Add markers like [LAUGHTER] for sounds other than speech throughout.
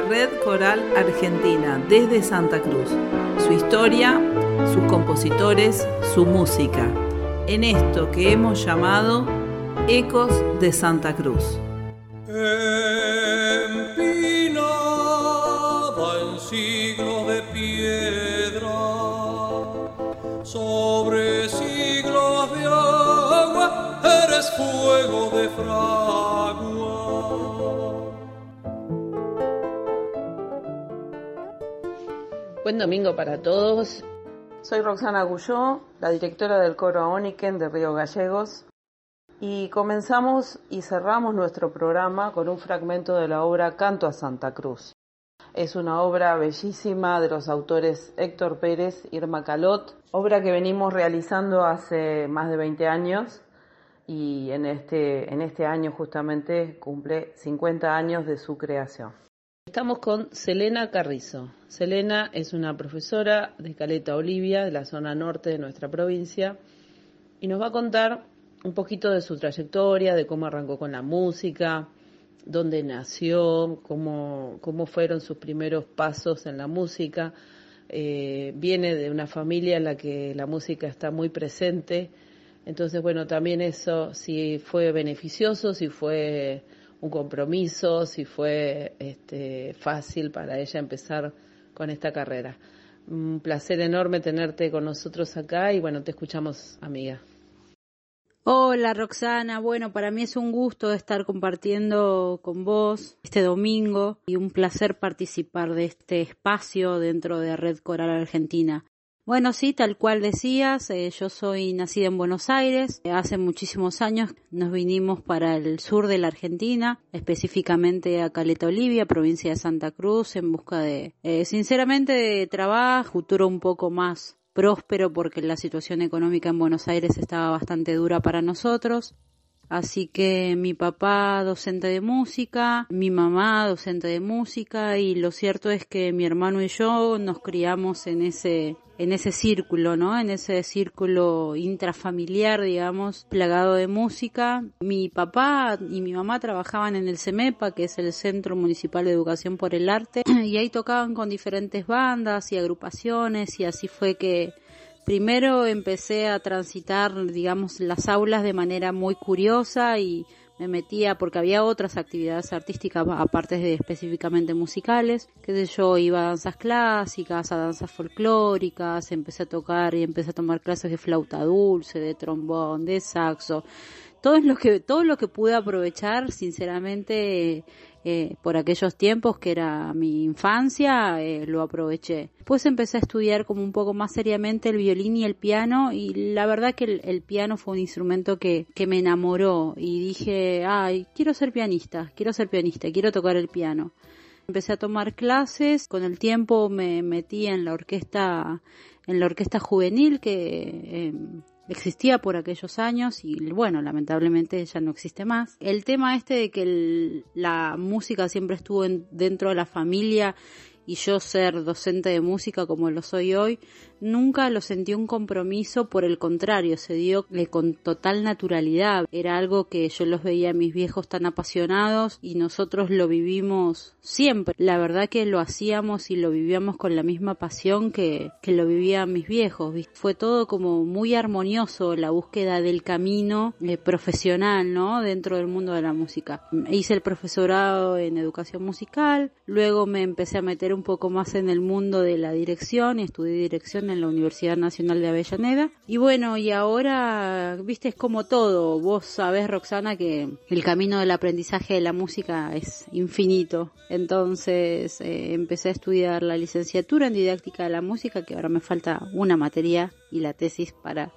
De Red Coral Argentina desde Santa Cruz. Su historia, sus compositores, su música. En esto que hemos llamado Ecos de Santa Cruz. fuego de fragua. Buen domingo para todos. Soy Roxana Gulló, la directora del coro Oniken de Río Gallegos. Y comenzamos y cerramos nuestro programa con un fragmento de la obra Canto a Santa Cruz. Es una obra bellísima de los autores Héctor Pérez y Irma Calot, obra que venimos realizando hace más de 20 años y en este, en este año justamente cumple 50 años de su creación. Estamos con Selena Carrizo. Selena es una profesora de Caleta Olivia, de la zona norte de nuestra provincia, y nos va a contar un poquito de su trayectoria, de cómo arrancó con la música, dónde nació, cómo, fueron sus primeros pasos en la música. Eh, viene de una familia en la que la música está muy presente entonces, bueno, también eso, si fue beneficioso, si fue un compromiso, si fue este, fácil para ella empezar con esta carrera. Un placer enorme tenerte con nosotros acá y bueno, te escuchamos, amiga. Hola Roxana, bueno, para mí es un gusto estar compartiendo con vos este domingo y un placer participar de este espacio dentro de Red Coral Argentina. Bueno, sí, tal cual decías, eh, yo soy nacida en Buenos Aires. Hace muchísimos años nos vinimos para el sur de la Argentina, específicamente a Caleta Olivia, provincia de Santa Cruz, en busca de, eh, sinceramente, de trabajo, futuro un poco más próspero porque la situación económica en Buenos Aires estaba bastante dura para nosotros. Así que mi papá docente de música, mi mamá docente de música y lo cierto es que mi hermano y yo nos criamos en ese en ese círculo, ¿no? En ese círculo intrafamiliar, digamos, plagado de música. Mi papá y mi mamá trabajaban en el CEMEPA, que es el Centro Municipal de Educación por el Arte, [CLEARS THROAT] y ahí tocaban con diferentes bandas y agrupaciones y así fue que primero empecé a transitar, digamos, las aulas de manera muy curiosa y me metía porque había otras actividades artísticas aparte de específicamente musicales, qué sé yo, iba a danzas clásicas, a danzas folclóricas, empecé a tocar y empecé a tomar clases de flauta dulce, de trombón, de saxo, todo lo que todo lo que pude aprovechar, sinceramente eh, por aquellos tiempos que era mi infancia, eh, lo aproveché. Después empecé a estudiar como un poco más seriamente el violín y el piano y la verdad que el, piano fue un instrumento que, que, me enamoró y dije, ay, quiero ser pianista, quiero ser pianista, quiero tocar el piano. Empecé a tomar clases, con el tiempo me metí en la orquesta en la orquesta juvenil que eh, existía por aquellos años y bueno, lamentablemente ya no existe más. El tema este de que la música siempre estuvo dentro de la familia y yo ser docente de música como lo soy hoy, nunca lo sentí un compromiso, por el contrario, se dio con total naturalidad. Era algo que yo los veía a mis viejos tan apasionados y nosotros lo vivimos siempre. La verdad que lo hacíamos y lo vivíamos con la misma pasión que, que lo vivían mis viejos. Fue todo como muy armonioso la búsqueda del camino eh, profesional, ¿no? Dentro del mundo de la música. Hice el profesorado en educación musical, luego me empecé a meter un poco más en el mundo de la dirección y estudié dirección en la Universidad Nacional de Avellaneda. Y bueno, y ahora, viste, es como todo. Vos sabés, Roxana, que el camino del aprendizaje de la música es infinito. Entonces eh, empecé a estudiar la licenciatura en didáctica de la música, que ahora me falta una materia y la tesis para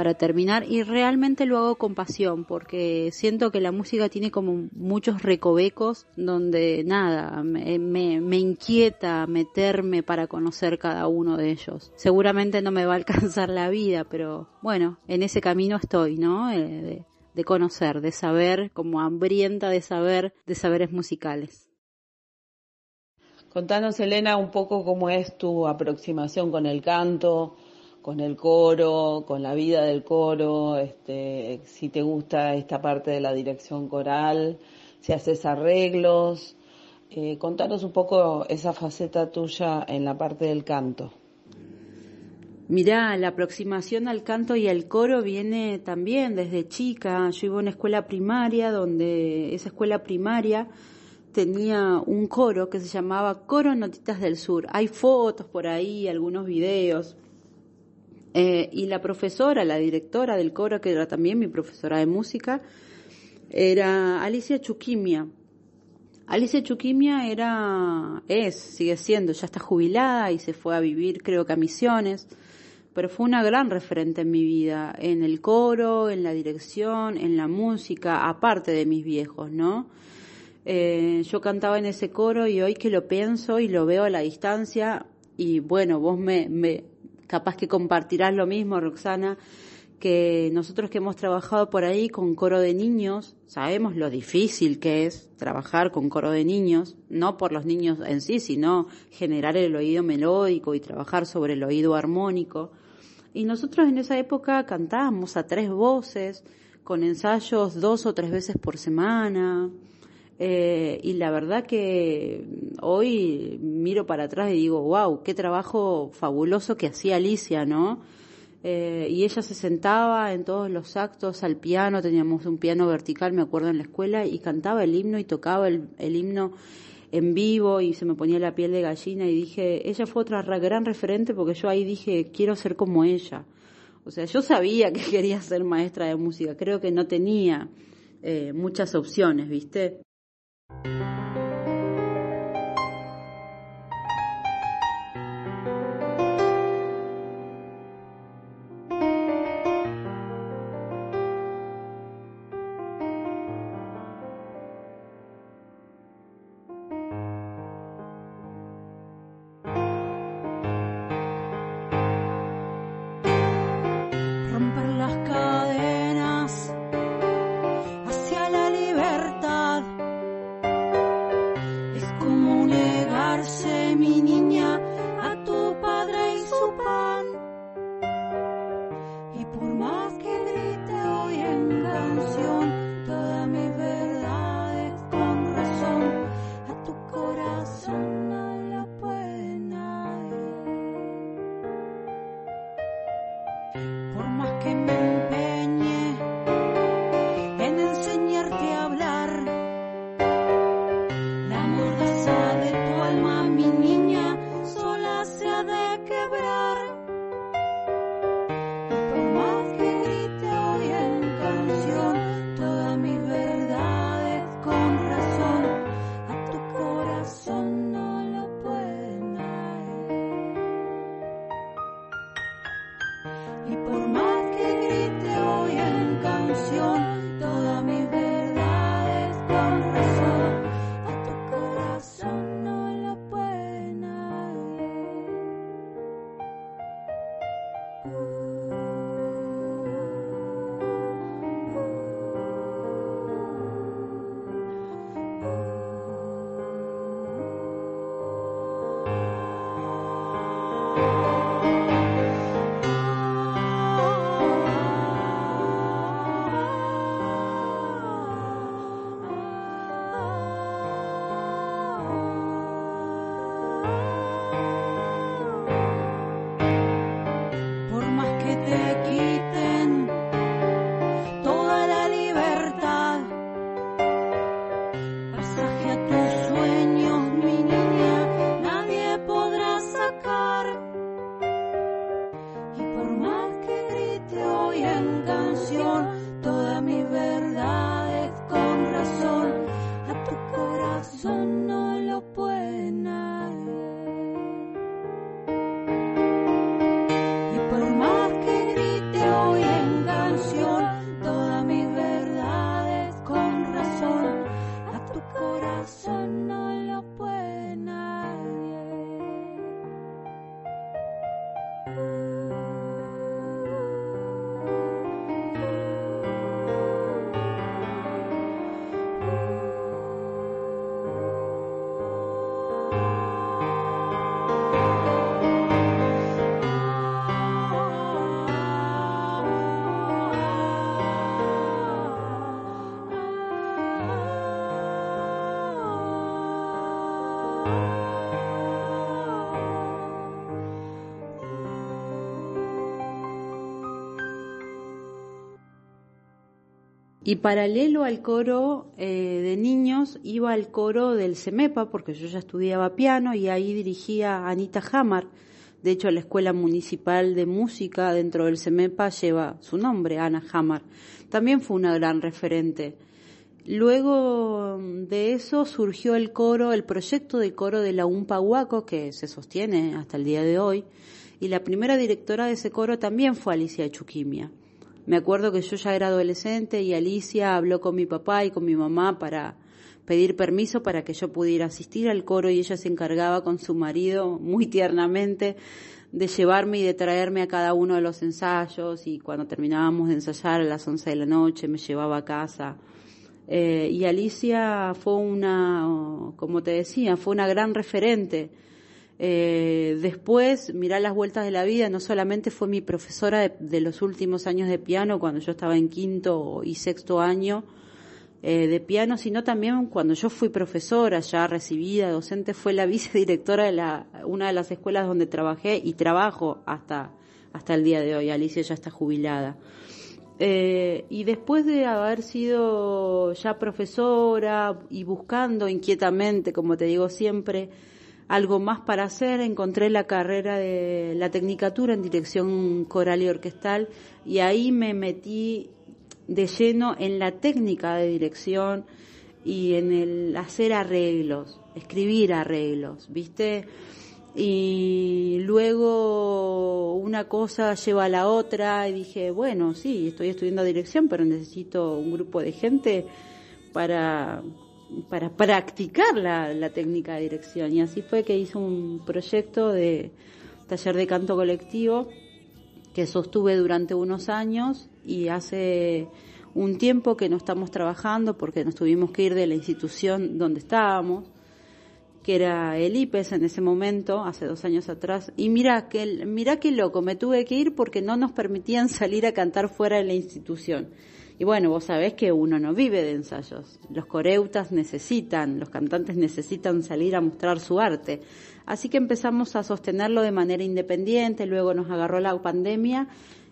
para terminar y realmente lo hago con pasión porque siento que la música tiene como muchos recovecos donde nada, me, me, inquieta meterme para conocer cada uno de ellos. Seguramente no me va a alcanzar la vida, pero bueno, en ese camino estoy, ¿no? Eh, de, de conocer, de saber, como hambrienta de saber, de saberes musicales. Contanos, Elena, un poco cómo es tu aproximación con el canto, con el coro, con la vida del coro, este, si te gusta esta parte de la dirección coral si haces arreglos. Eh, contanos un poco esa faceta tuya en la parte del canto. Mirá, la aproximación al canto y al coro viene también desde chica. Yo iba a una escuela primaria donde esa escuela primaria tenía un coro que se llamaba Coro Notitas del Sur. Hay fotos por ahí, algunos videos. Eh, y la profesora, la directora del coro, que era también mi profesora de música, era Alicia Chuquimia. Alicia Chuquimia era, es, sigue siendo, ya está jubilada y se fue a vivir creo que a Misiones pero fue una gran referente en mi vida, en el coro, en la dirección, en la música, aparte de mis viejos, ¿no? Eh, yo cantaba en ese coro y hoy que lo pienso y lo veo a la distancia, y bueno, vos me, me capaz que compartirás lo mismo, Roxana, que nosotros que hemos trabajado por ahí con coro de niños, sabemos lo difícil que es trabajar con coro de niños, no por los niños en sí, sino generar el oído melódico y trabajar sobre el oído armónico. Y nosotros en esa época cantábamos a tres voces, con ensayos dos o tres veces por semana. Eh, y la verdad que hoy miro para atrás y digo, wow, qué trabajo fabuloso que hacía Alicia, ¿no? Eh, y ella se sentaba en todos los actos al piano, teníamos un piano vertical, me acuerdo, en la escuela, y cantaba el himno y tocaba el, el himno en vivo y se me ponía la piel de gallina y dije, ella fue otra gran referente porque yo ahí dije, quiero ser como ella. O sea, yo sabía que [LAUGHS] quería ser maestra de música, creo que no tenía eh, muchas opciones, ¿viste? Thank you. Y paralelo al coro eh, de niños, iba al coro del CEMEPA, porque yo ya estudiaba piano y ahí dirigía a Anita Hamar. De hecho, la Escuela Municipal de Música dentro del CEMEPA lleva su nombre, Ana Hamar. También fue una gran referente. Luego de eso surgió el coro, el proyecto de coro de la UMPA Huaco, que se sostiene hasta el día de hoy, y la primera directora de ese coro también fue Alicia Chuquimia. Me acuerdo que yo ya era adolescente y Alicia habló con mi papá y con mi mamá para pedir permiso para que yo pudiera asistir al coro y ella se encargaba con su marido muy tiernamente de llevarme y de traerme a cada uno de los ensayos y cuando terminábamos de ensayar a las 11 de la noche me llevaba a casa. Eh, y Alicia fue una, como te decía, fue una gran referente eh, después, mirar las vueltas de la vida, no solamente fue mi profesora de, los últimos años de piano, cuando yo estaba en quinto y sexto año eh, de piano, sino también cuando yo fui profesora, ya recibida, docente, fue la [LAUGHS] vicedirectora de la, una de las escuelas donde trabajé y trabajo hasta, hasta el día de hoy. Alicia ya está jubilada. Eh, y después de haber sido ya profesora y buscando inquietamente, como te digo siempre, algo más para hacer, encontré la carrera de la tecnicatura en dirección coral y orquestal y ahí me metí de lleno en la técnica de dirección y en el hacer arreglos, escribir arreglos, ¿viste? Y luego una cosa lleva a la otra y dije, bueno, sí, estoy estudiando dirección, pero necesito un grupo de gente para para practicar la, técnica de dirección. Y así fue que hice un proyecto de taller de canto colectivo que sostuve durante unos años y hace un tiempo que no estamos trabajando porque nos tuvimos que ir de la institución donde estábamos, que era el IPES en ese momento, hace dos años atrás. Y mira que, mira qué loco, me tuve que ir porque no nos permitían [LAUGHS] salir a cantar fuera de la institución. Y bueno, vos sabés que uno no vive de ensayos. Los coreutas necesitan, los cantantes necesitan salir a mostrar su arte. Así que empezamos a sostenerlo de manera independiente, luego nos agarró la pandemia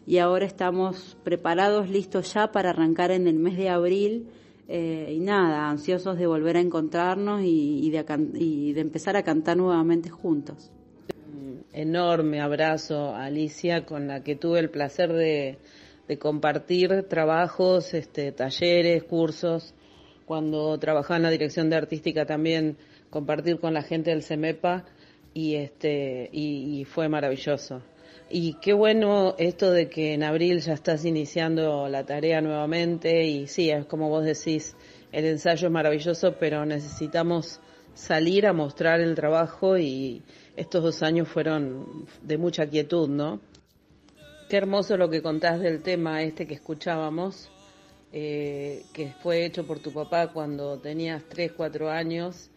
y ahora estamos preparados, listos ya para arrancar en el mes de abril. Eh, y nada, ansiosos de volver a encontrarnos y, de, y de empezar a cantar nuevamente juntos. Enorme abrazo Alicia, con la que tuve el placer de, de compartir trabajos, este, talleres, cursos. Cuando trabajaba en la dirección de artística también compartir con la gente del CEMEPA y este y, fue maravilloso. Y qué bueno esto de que en abril ya estás iniciando la tarea nuevamente y sí, es como vos decís, el ensayo es maravilloso, pero necesitamos salir a mostrar el trabajo y estos dos años fueron de mucha quietud, ¿no? Qué hermoso lo que contás del tema este que escuchábamos, eh, que fue hecho por tu papá cuando tenías 3, 4 años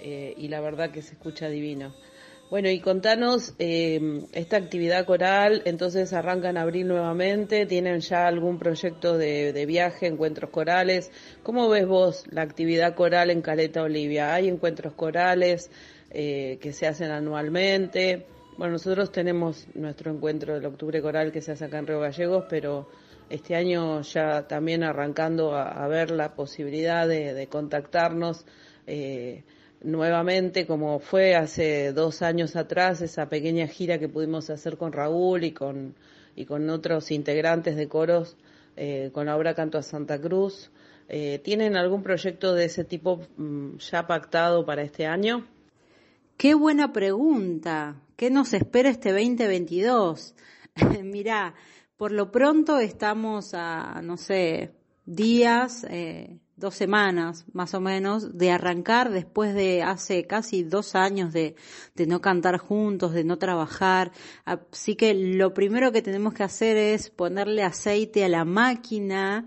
eh, y la verdad que se escucha divino. Bueno, y contanos eh, esta actividad coral, entonces arranca en abril nuevamente, ¿tienen ya algún proyecto de, de, viaje, encuentros corales? ¿Cómo ves vos la actividad coral en Caleta Olivia? ¿Hay encuentros corales que se hacen anualmente? Bueno, nosotros tenemos nuestro encuentro del Octubre Coral que se hace acá en Río Gallegos, pero este año ya también arrancando a, ver la posibilidad de, contactarnos eh, nuevamente, como fue hace dos años atrás, esa pequeña gira que pudimos hacer con Raúl y con, y con otros integrantes de coros, eh, con la obra Canto a Santa Cruz. Eh, ¿Tienen algún proyecto de ese tipo mm, ya pactado para este año? Qué buena pregunta. ¿Qué nos espera este 2022? [LAUGHS] Mirá, por lo pronto estamos a, no sé, días, eh, dos semanas más o menos, de arrancar después de hace casi dos años de, de no cantar juntos, de no trabajar. Así que lo primero que tenemos que hacer es ponerle aceite a la máquina,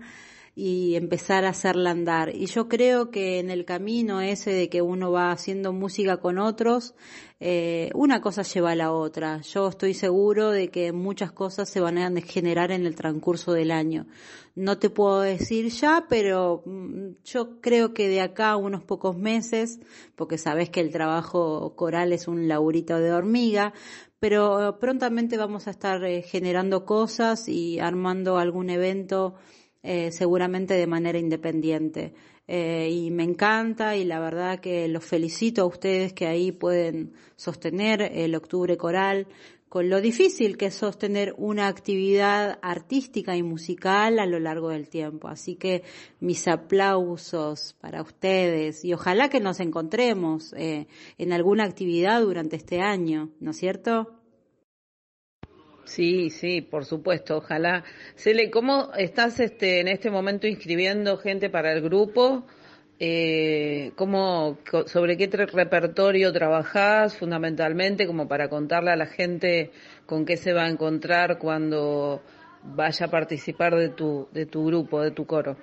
y empezar a hacerla andar. Y yo creo que en el camino ese de que uno va haciendo música con otros, eh, una cosa lleva a la otra. Yo estoy seguro de que muchas cosas se van a generar en el transcurso del año. No te puedo decir ya, pero mm, yo creo que de acá a unos pocos meses, porque sabes que el trabajo coral es un laurito de hormiga, pero prontamente vamos a estar eh, generando cosas y armando algún evento eh, seguramente de manera independiente. Eh, y me encanta y la verdad que los felicito a ustedes que ahí pueden sostener el octubre coral con lo difícil que es sostener una actividad artística y musical a lo largo del tiempo. Así que mis aplausos para ustedes y ojalá que nos encontremos eh, en alguna actividad durante este año, ¿no es cierto? Sí, sí, por supuesto, ojalá. Cele, ¿cómo estás este, en este momento inscribiendo gente para el grupo? Eh, ¿cómo, ¿Sobre qué repertorio trabajás fundamentalmente como para contarle a la gente con qué se va a encontrar cuando vaya a participar de tu, de tu grupo, de tu coro?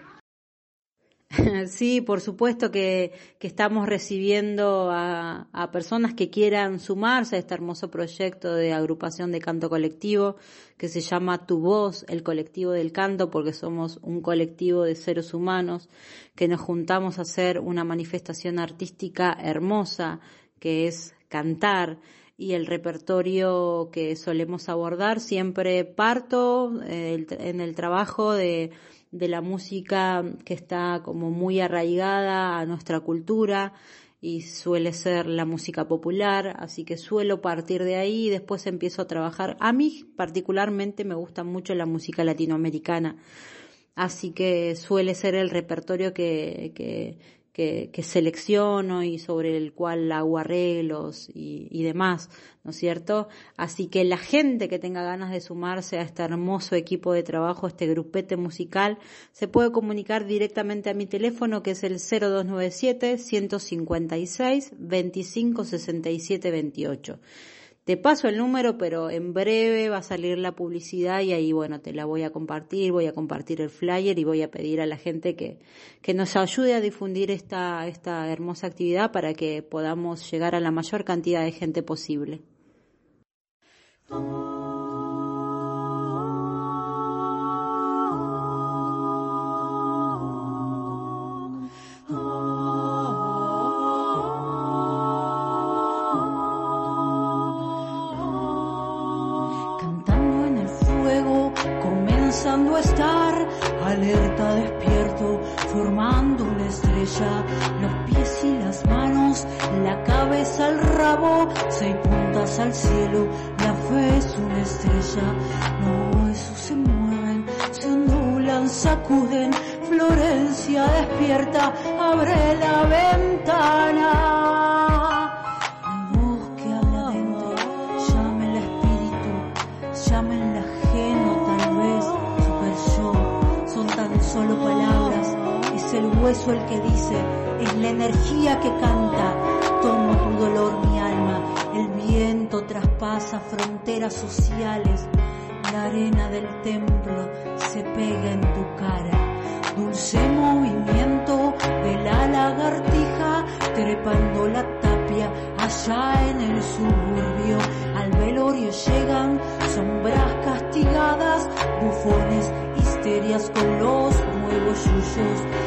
[LAUGHS] Sí, por supuesto que, estamos recibiendo a, personas que quieran sumarse a este hermoso proyecto de agrupación de canto colectivo que se llama Tu Voz, el colectivo del canto, porque somos un colectivo de seres humanos que nos juntamos a hacer una manifestación artística hermosa que es cantar y el repertorio que solemos abordar siempre parto eh, en el trabajo de de la música que está como muy arraigada a nuestra cultura y suele ser la música popular, así que suelo partir de ahí y después empiezo a trabajar. A mí particularmente me gusta mucho la música latinoamericana, así que suele ser el repertorio que, que, que, selecciono y sobre el cual hago arreglos y, y demás, ¿no es cierto? Así que la gente que tenga ganas de sumarse a este hermoso equipo de trabajo, este grupete musical, se puede comunicar directamente a mi teléfono que es el 0297 156 25 67 28. Te paso el número, pero en breve va a salir la publicidad y ahí, bueno, te la voy a compartir, voy a compartir el flyer y voy a pedir a la gente que, que nos ayude a difundir esta, esta hermosa actividad para que podamos llegar a la mayor cantidad de gente posible. Alerta despierto, formando una estrella, los pies y las manos, la cabeza al rabo, seis puntas al cielo, la fe es una estrella, los huesos se mueven, se ondulan, sacuden, Florencia despierta, abre la ventana. Hueso el que dice, es la energía que canta, tomo tu dolor mi alma, el viento traspasa fronteras sociales, la arena del templo se pega en tu cara, dulce movimiento de la lagartija trepando la tapia allá en el suburbio, al velorio llegan sombras castigadas, bufones, histerias con los nuevos yuyos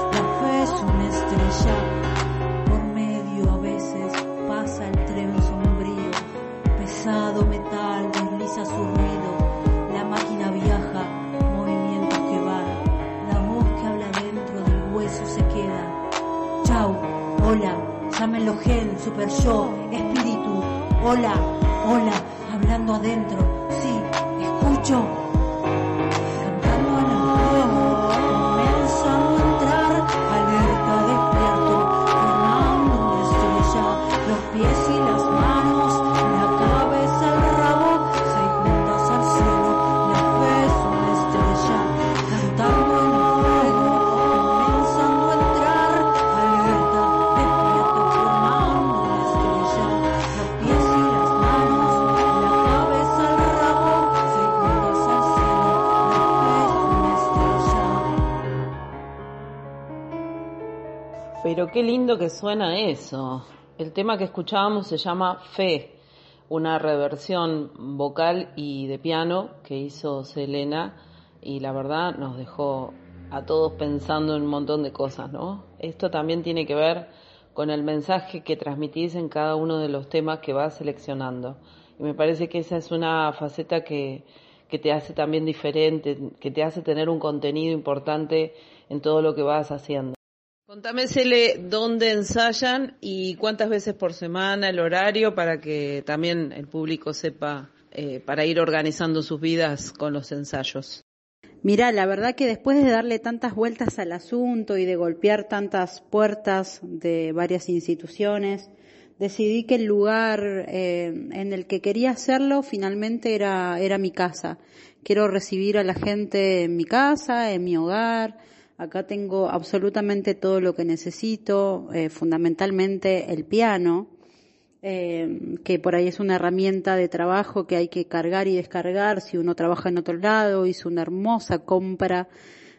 gen, super yo, espíritu, hola, hola, hablando adentro, sí, escucho. Qué lindo que suena eso. El tema que escuchábamos se llama Fe, una reversión vocal y de piano que hizo Selena y la verdad nos dejó a todos pensando en un montón de cosas, ¿no? Esto también tiene que ver con el mensaje que transmitís en cada uno de los temas que vas seleccionando. Y me parece que esa es una faceta que, que te hace también diferente, que te hace tener un contenido importante en todo lo que vas haciendo. Contame, Cele, dónde ensayan y cuántas veces por semana, el horario, para que también el público sepa, eh, para ir organizando sus vidas con los ensayos. Mira, la verdad que después de darle tantas vueltas al asunto y de golpear tantas puertas de varias instituciones, decidí que el lugar eh, en el que quería hacerlo finalmente era, era mi casa. Quiero recibir a la gente en mi casa, en mi hogar. Acá tengo absolutamente todo lo que necesito, eh, fundamentalmente el piano eh, que por ahí es una herramienta de trabajo que hay que cargar y descargar. Si uno trabaja en otro lado, hizo una hermosa compra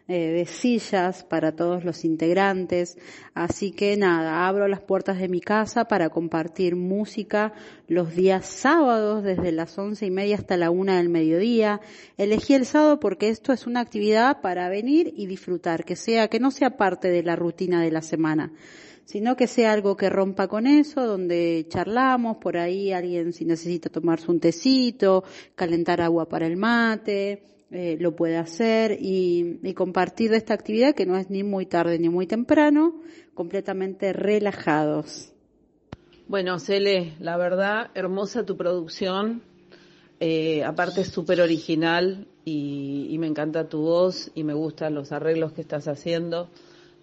eh, de sillas para todos los integrantes. Así que nada, abro las puertas de mi casa para compartir música los días sábados desde las once y media hasta la una del mediodía. Elegí el sábado porque esto es una actividad para venir y disfrutar, que sea, que no sea parte de la rutina de la semana sino que sea algo que rompa con eso, donde charlamos, por ahí alguien si necesita tomarse un tecito, calentar agua para el mate, eh, lo puede hacer y, compartir esta actividad que no es ni muy tarde ni muy temprano, completamente relajados. Bueno, Cele, la verdad, hermosa tu producción, eh, aparte es súper original y, y me encanta tu voz y me gustan los arreglos que estás haciendo.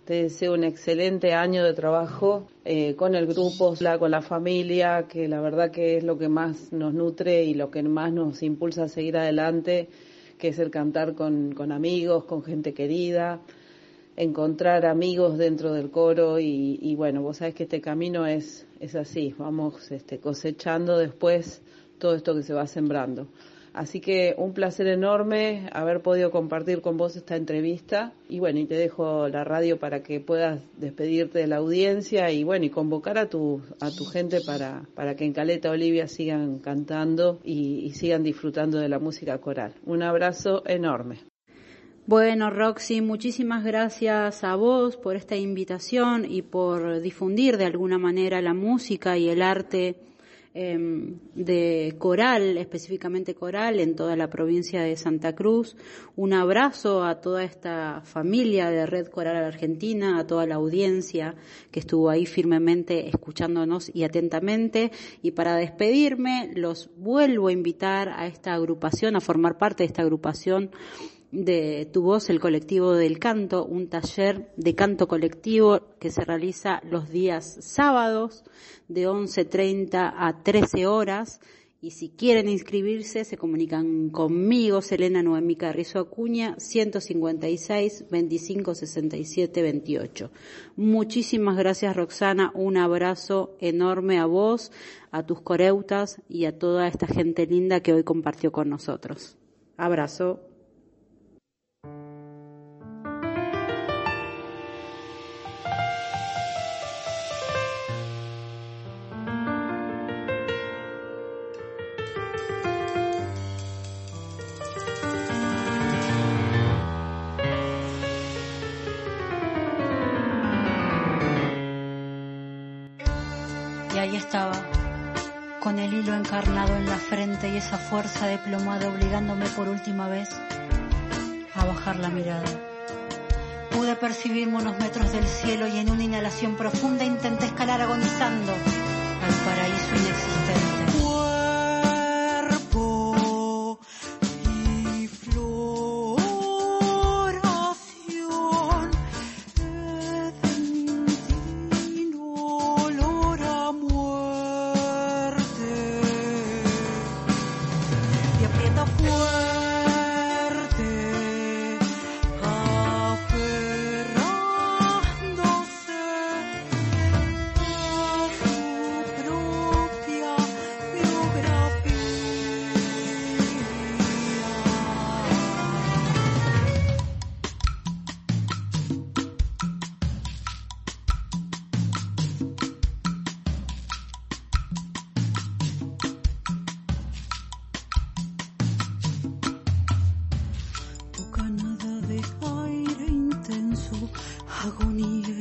Te deseo un excelente año de trabajo eh, con el grupo, con la familia, que la verdad que es lo que más nos nutre y lo que más nos impulsa a seguir adelante, que es el cantar con, con amigos, con gente querida, encontrar amigos dentro del coro y, y, bueno, vos sabés que este camino es, es así, vamos este, cosechando después todo esto que se va sembrando. Así que un placer enorme haber podido compartir con vos esta entrevista y bueno, y te dejo la radio para que puedas despedirte de la audiencia y bueno, y convocar a tu, a tu gente para, para que en Caleta Olivia sigan cantando y, y sigan disfrutando de la música coral. Un abrazo enorme. Bueno, Roxy, muchísimas gracias a vos por esta invitación y por difundir de alguna manera la música y el arte eh, de coral, específicamente coral, en toda la provincia de Santa Cruz. Un abrazo a toda esta familia de Red Coral Argentina, a toda la audiencia que estuvo ahí firmemente escuchándonos y atentamente. Y para despedirme, los vuelvo a invitar a esta agrupación, a formar parte de esta agrupación de Tu Voz, el colectivo del canto, un taller de canto colectivo que se realiza los días sábados de 11.30 a 13 horas. Y si quieren inscribirse, se comunican conmigo, Selena Noemí Carrizo Acuña, 156 25 67 28. Muchísimas gracias, Roxana. Un abrazo enorme a vos, a tus coreutas y a toda esta gente linda que hoy compartió con nosotros. Abrazo. Fuerza diplomada obligándome por última vez a bajar la mirada. Pude percibirme unos metros del cielo y en una inhalación profunda intenté escalar agonizando al paraíso inexistente.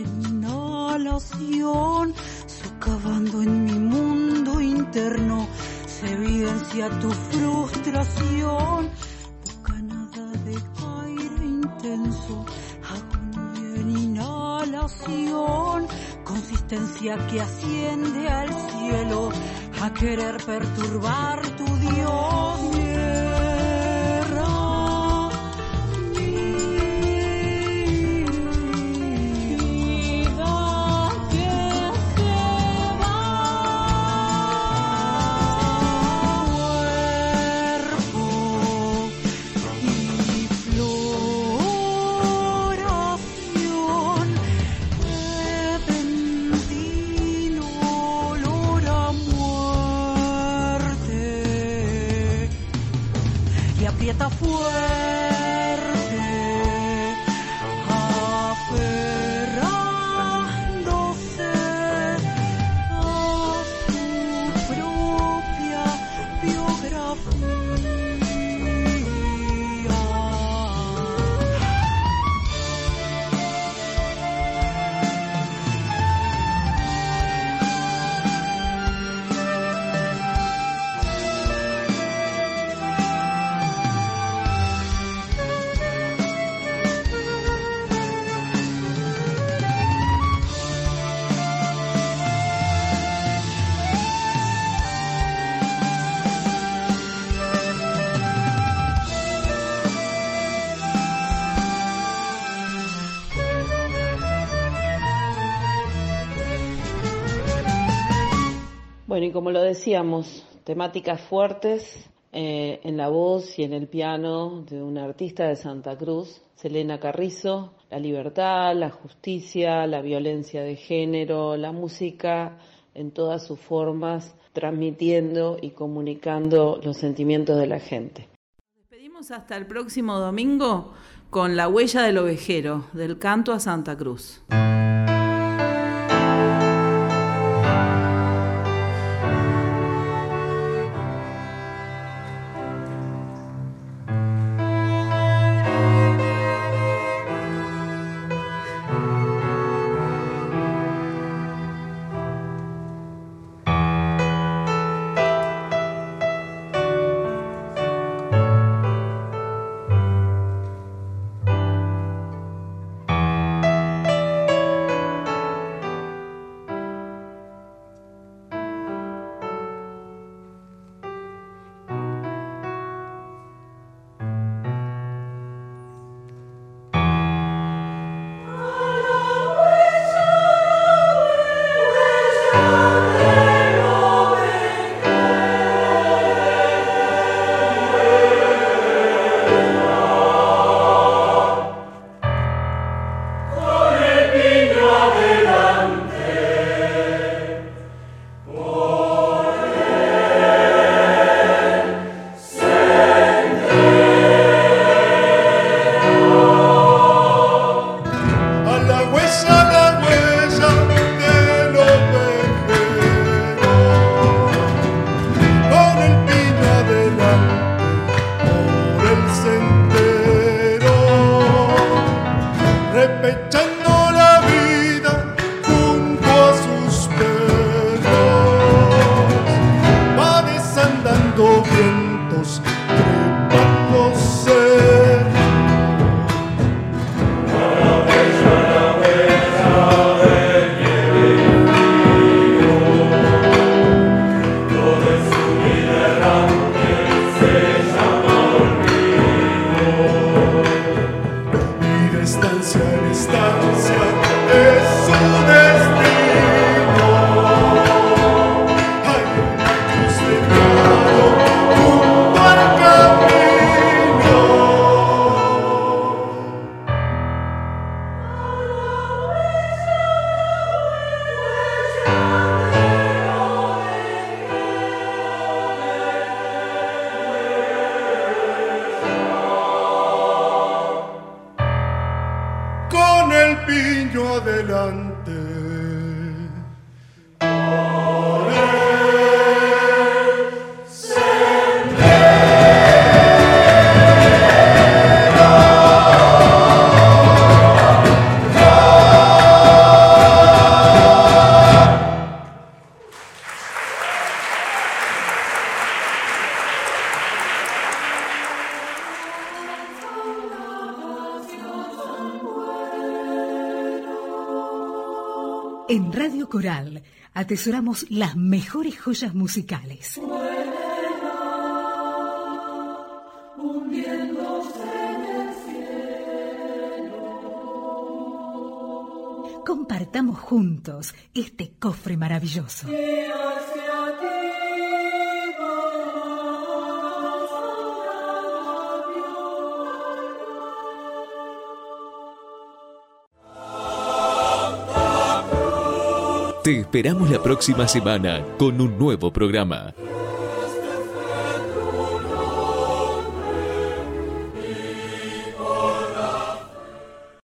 Inhalación, socavando en mi mundo interno, se evidencia tu frustración, bocanada de aire intenso, agonía en inhalación, consistencia que asciende al cielo, a querer perturbar tu Dios. Y como lo decíamos, temáticas fuertes eh, en la voz y en el piano de una artista de Santa Cruz, Selena Carrizo, la libertad, la justicia, la violencia de género, la música en todas sus formas, transmitiendo y comunicando los sentimientos de la gente. Nos despedimos hasta el próximo domingo con La huella del ovejero, del canto a Santa Cruz. En Radio Coral atesoramos las mejores joyas musicales. Compartamos juntos este cofre maravilloso. Te esperamos la próxima semana con un nuevo programa.